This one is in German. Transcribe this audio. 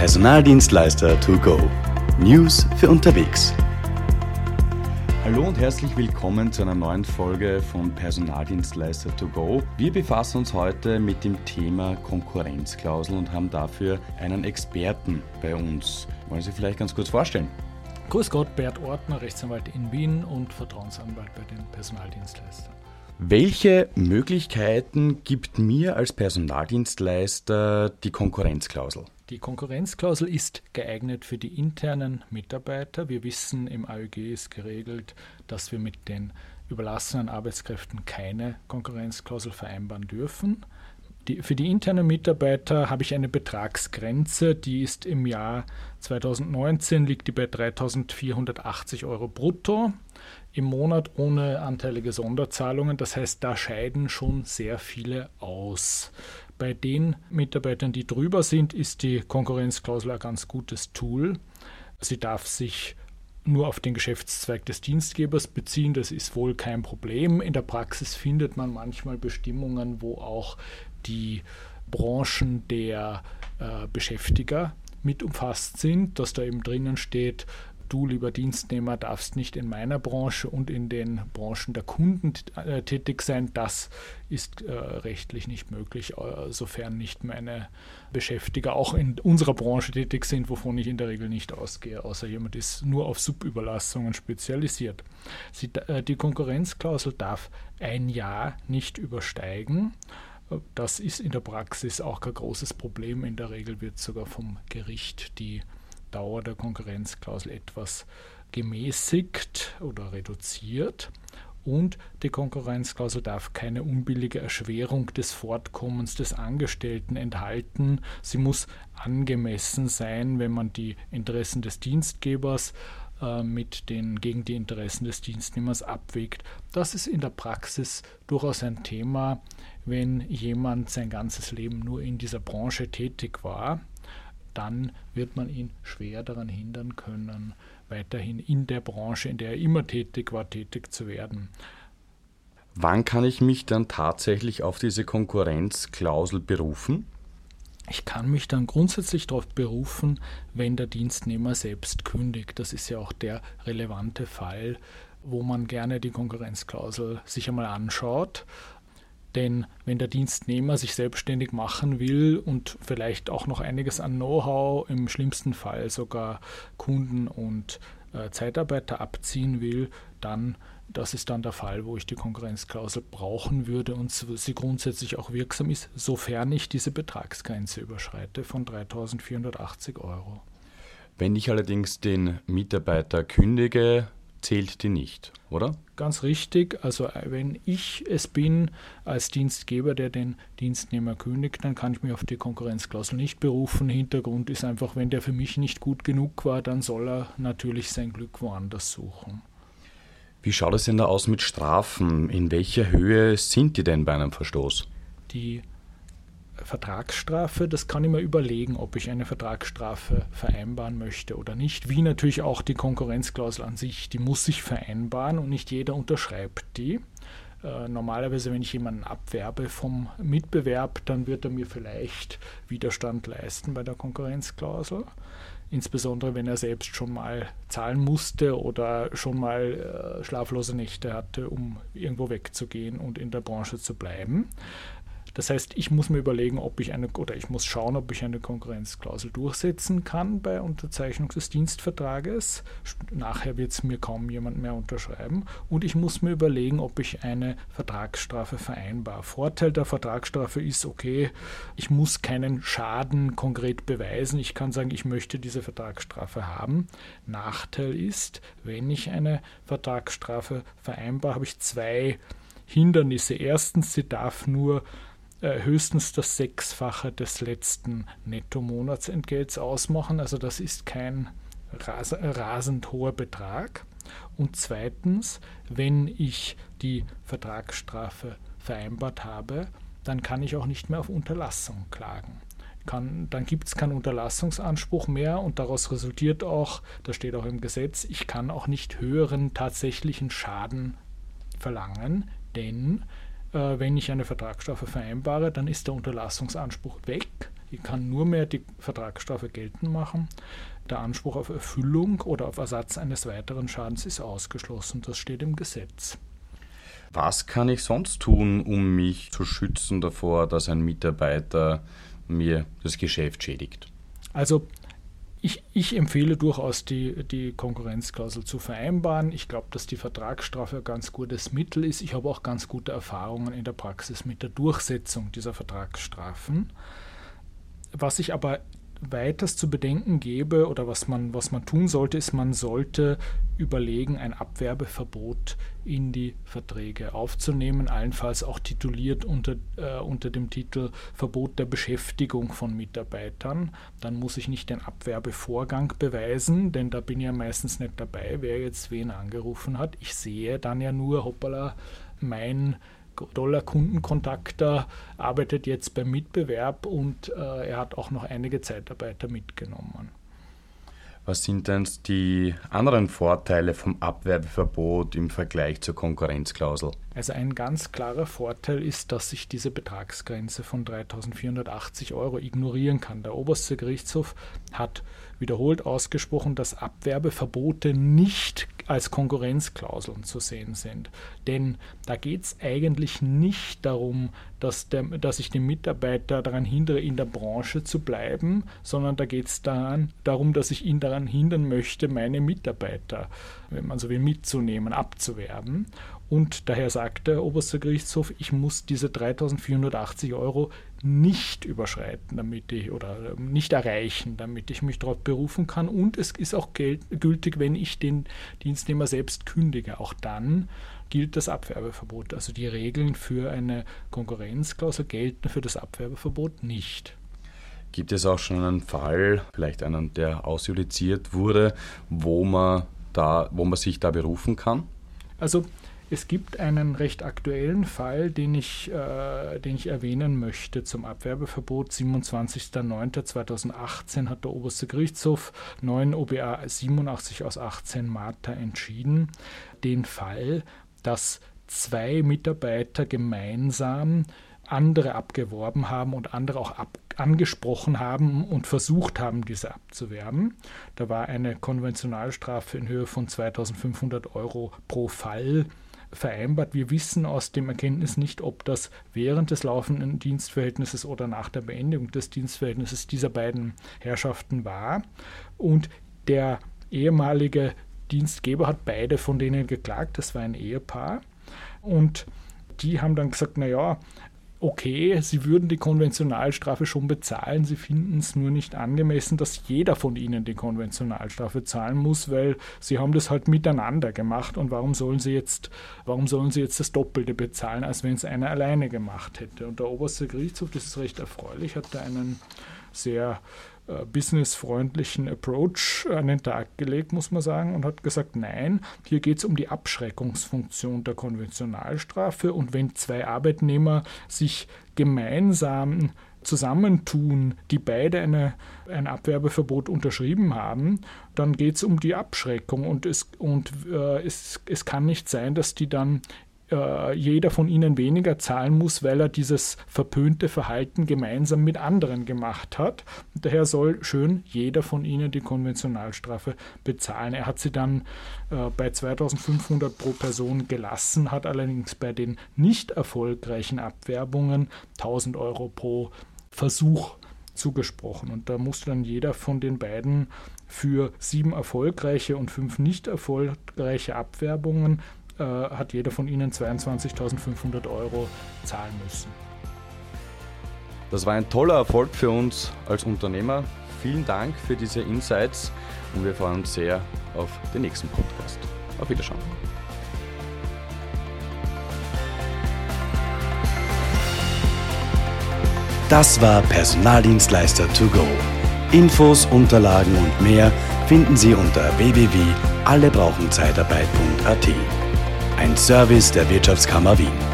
Personaldienstleister to go. News für unterwegs. Hallo und herzlich willkommen zu einer neuen Folge von Personaldienstleister to go. Wir befassen uns heute mit dem Thema Konkurrenzklausel und haben dafür einen Experten bei uns. Wollen Sie vielleicht ganz kurz vorstellen? Grüß Gott, Bert Ortner, Rechtsanwalt in Wien und Vertrauensanwalt bei den Personaldienstleistern. Welche Möglichkeiten gibt mir als Personaldienstleister die Konkurrenzklausel? Die Konkurrenzklausel ist geeignet für die internen Mitarbeiter. Wir wissen, im AÖG ist geregelt, dass wir mit den überlassenen Arbeitskräften keine Konkurrenzklausel vereinbaren dürfen. Die, für die internen Mitarbeiter habe ich eine Betragsgrenze, die ist im Jahr 2019 liegt die bei 3.480 Euro brutto im Monat ohne anteilige Sonderzahlungen. Das heißt, da scheiden schon sehr viele aus. Bei den Mitarbeitern, die drüber sind, ist die Konkurrenzklausel ein ganz gutes Tool. Sie darf sich nur auf den Geschäftszweig des Dienstgebers beziehen. Das ist wohl kein Problem. In der Praxis findet man manchmal Bestimmungen, wo auch die Branchen der äh, Beschäftiger mit umfasst sind, dass da eben drinnen steht, du, lieber Dienstnehmer, darfst nicht in meiner Branche und in den Branchen der Kunden äh, tätig sein. Das ist äh, rechtlich nicht möglich, äh, sofern nicht meine Beschäftiger auch in unserer Branche tätig sind, wovon ich in der Regel nicht ausgehe, außer jemand ist nur auf Subüberlassungen spezialisiert. Sie, äh, die Konkurrenzklausel darf ein Jahr nicht übersteigen. Das ist in der Praxis auch kein großes Problem. In der Regel wird sogar vom Gericht die Dauer der Konkurrenzklausel etwas gemäßigt oder reduziert. Und die Konkurrenzklausel darf keine unbillige Erschwerung des Fortkommens des Angestellten enthalten. Sie muss angemessen sein, wenn man die Interessen des Dienstgebers äh, mit den, gegen die Interessen des Dienstnehmers abwägt. Das ist in der Praxis durchaus ein Thema, wenn jemand sein ganzes Leben nur in dieser Branche tätig war dann wird man ihn schwer daran hindern können, weiterhin in der Branche, in der er immer tätig war, tätig zu werden. Wann kann ich mich dann tatsächlich auf diese Konkurrenzklausel berufen? Ich kann mich dann grundsätzlich darauf berufen, wenn der Dienstnehmer selbst kündigt. Das ist ja auch der relevante Fall, wo man gerne die Konkurrenzklausel sich einmal anschaut. Denn wenn der Dienstnehmer sich selbstständig machen will und vielleicht auch noch einiges an Know-how, im schlimmsten Fall sogar Kunden und äh, Zeitarbeiter abziehen will, dann das ist dann der Fall, wo ich die Konkurrenzklausel brauchen würde und sie grundsätzlich auch wirksam ist, sofern ich diese Betragsgrenze überschreite von 3.480 Euro. Wenn ich allerdings den Mitarbeiter kündige, zählt die nicht, oder? Ganz richtig. Also äh, wenn ich es bin als Dienstgeber, der den Dienstnehmer kündigt, dann kann ich mich auf die Konkurrenzklausel nicht berufen. Hintergrund ist einfach, wenn der für mich nicht gut genug war, dann soll er natürlich sein Glück woanders suchen. Wie schaut es denn da aus mit Strafen? In welcher Höhe sind die denn bei einem Verstoß? Die Vertragsstrafe, das kann ich mir überlegen, ob ich eine Vertragsstrafe vereinbaren möchte oder nicht. Wie natürlich auch die Konkurrenzklausel an sich, die muss sich vereinbaren und nicht jeder unterschreibt die. Äh, normalerweise, wenn ich jemanden abwerbe vom Mitbewerb, dann wird er mir vielleicht Widerstand leisten bei der Konkurrenzklausel. Insbesondere wenn er selbst schon mal zahlen musste oder schon mal äh, schlaflose Nächte hatte, um irgendwo wegzugehen und in der Branche zu bleiben. Das heißt, ich muss mir überlegen, ob ich eine oder ich muss schauen, ob ich eine Konkurrenzklausel durchsetzen kann bei Unterzeichnung des Dienstvertrages. Nachher wird es mir kaum jemand mehr unterschreiben. Und ich muss mir überlegen, ob ich eine Vertragsstrafe vereinbar. Vorteil der Vertragsstrafe ist, okay, ich muss keinen Schaden konkret beweisen. Ich kann sagen, ich möchte diese Vertragsstrafe haben. Nachteil ist, wenn ich eine Vertragsstrafe vereinbar, habe ich zwei Hindernisse. Erstens, sie darf nur äh, höchstens das Sechsfache des letzten Netto-Monatsentgelts ausmachen. Also das ist kein ras rasend hoher Betrag. Und zweitens, wenn ich die Vertragsstrafe vereinbart habe, dann kann ich auch nicht mehr auf Unterlassung klagen. Kann, dann gibt es keinen Unterlassungsanspruch mehr und daraus resultiert auch, das steht auch im Gesetz, ich kann auch nicht höheren tatsächlichen Schaden verlangen, denn äh, wenn ich eine Vertragsstrafe vereinbare, dann ist der Unterlassungsanspruch weg. Ich kann nur mehr die Vertragsstrafe geltend machen. Der Anspruch auf Erfüllung oder auf Ersatz eines weiteren Schadens ist ausgeschlossen. Das steht im Gesetz. Was kann ich sonst tun, um mich zu schützen davor, dass ein Mitarbeiter mir das Geschäft schädigt? Also ich, ich, empfehle durchaus, die, die Konkurrenzklausel zu vereinbaren. Ich glaube, dass die Vertragsstrafe ein ganz gutes Mittel ist. Ich habe auch ganz gute Erfahrungen in der Praxis mit der Durchsetzung dieser Vertragsstrafen. Was ich aber weiters zu bedenken gebe oder was man, was man tun sollte, ist, man sollte überlegen, ein Abwerbeverbot in die Verträge aufzunehmen, allenfalls auch tituliert unter, äh, unter dem Titel Verbot der Beschäftigung von Mitarbeitern. Dann muss ich nicht den Abwerbevorgang beweisen, denn da bin ich ja meistens nicht dabei, wer jetzt wen angerufen hat. Ich sehe dann ja nur, hoppala, mein toller Kundenkontakt arbeitet jetzt beim Mitbewerb und äh, er hat auch noch einige Zeitarbeiter mitgenommen. Was sind denn die anderen Vorteile vom Abwerbeverbot im Vergleich zur Konkurrenzklausel? Also ein ganz klarer Vorteil ist, dass ich diese Betragsgrenze von 3.480 Euro ignorieren kann. Der oberste Gerichtshof hat wiederholt ausgesprochen, dass Abwerbeverbote nicht als Konkurrenzklauseln zu sehen sind. Denn da geht es eigentlich nicht darum, dass, der, dass ich den Mitarbeiter daran hindere, in der Branche zu bleiben, sondern da geht es darum, dass ich ihn daran hindern möchte, meine Mitarbeiter, wenn man so will, mitzunehmen, abzuwerben. Und daher sagt der oberste Gerichtshof, ich muss diese 3480 Euro nicht überschreiten, damit ich oder nicht erreichen, damit ich mich darauf berufen kann. Und es ist auch gültig, wenn ich den Dienstnehmer selbst kündige. Auch dann gilt das Abwerbeverbot. Also die Regeln für eine Konkurrenzklausel gelten für das Abwerbeverbot nicht. Gibt es auch schon einen Fall, vielleicht einen, der ausjudiziert wurde, wo man da, wo man sich da berufen kann? Also es gibt einen recht aktuellen Fall, den ich, äh, den ich erwähnen möchte zum Abwerbeverbot. 27.09.2018 hat der Oberste Gerichtshof 9 OBA 87 aus 18 Marta entschieden. Den Fall, dass zwei Mitarbeiter gemeinsam andere abgeworben haben und andere auch ab, angesprochen haben und versucht haben, diese abzuwerben. Da war eine Konventionalstrafe in Höhe von 2500 Euro pro Fall vereinbart. Wir wissen aus dem Erkenntnis nicht, ob das während des laufenden Dienstverhältnisses oder nach der Beendigung des Dienstverhältnisses dieser beiden Herrschaften war. Und der ehemalige Dienstgeber hat beide von denen geklagt, das war ein Ehepaar. Und die haben dann gesagt, naja, okay, sie würden die Konventionalstrafe schon bezahlen, sie finden es nur nicht angemessen, dass jeder von ihnen die Konventionalstrafe zahlen muss, weil sie haben das halt miteinander gemacht und warum sollen sie jetzt, warum sollen sie jetzt das Doppelte bezahlen, als wenn es einer alleine gemacht hätte? Und der oberste Gerichtshof, das ist recht erfreulich, hat da einen sehr businessfreundlichen Approach an den Tag gelegt, muss man sagen, und hat gesagt, nein, hier geht es um die Abschreckungsfunktion der Konventionalstrafe. Und wenn zwei Arbeitnehmer sich gemeinsam zusammentun, die beide eine, ein Abwerbeverbot unterschrieben haben, dann geht es um die Abschreckung. Und, es, und äh, es, es kann nicht sein, dass die dann äh, jeder von ihnen weniger zahlen muss, weil er dieses verpönte Verhalten gemeinsam mit anderen gemacht hat. Und daher soll schön jeder von ihnen die Konventionalstrafe bezahlen. Er hat sie dann äh, bei 2500 pro Person gelassen, hat allerdings bei den nicht erfolgreichen Abwerbungen 1000 Euro pro Versuch zugesprochen. Und da musste dann jeder von den beiden für sieben erfolgreiche und fünf nicht erfolgreiche Abwerbungen äh, hat jeder von ihnen 22.500 Euro zahlen müssen. Das war ein toller Erfolg für uns als Unternehmer. Vielen Dank für diese Insights und wir freuen uns sehr auf den nächsten Podcast. Auf Wiedersehen. Das war Personaldienstleister to go. Infos, Unterlagen und mehr finden Sie unter www.allebrauchenzeitarbeit.at. Ein Service der Wirtschaftskammer Wien.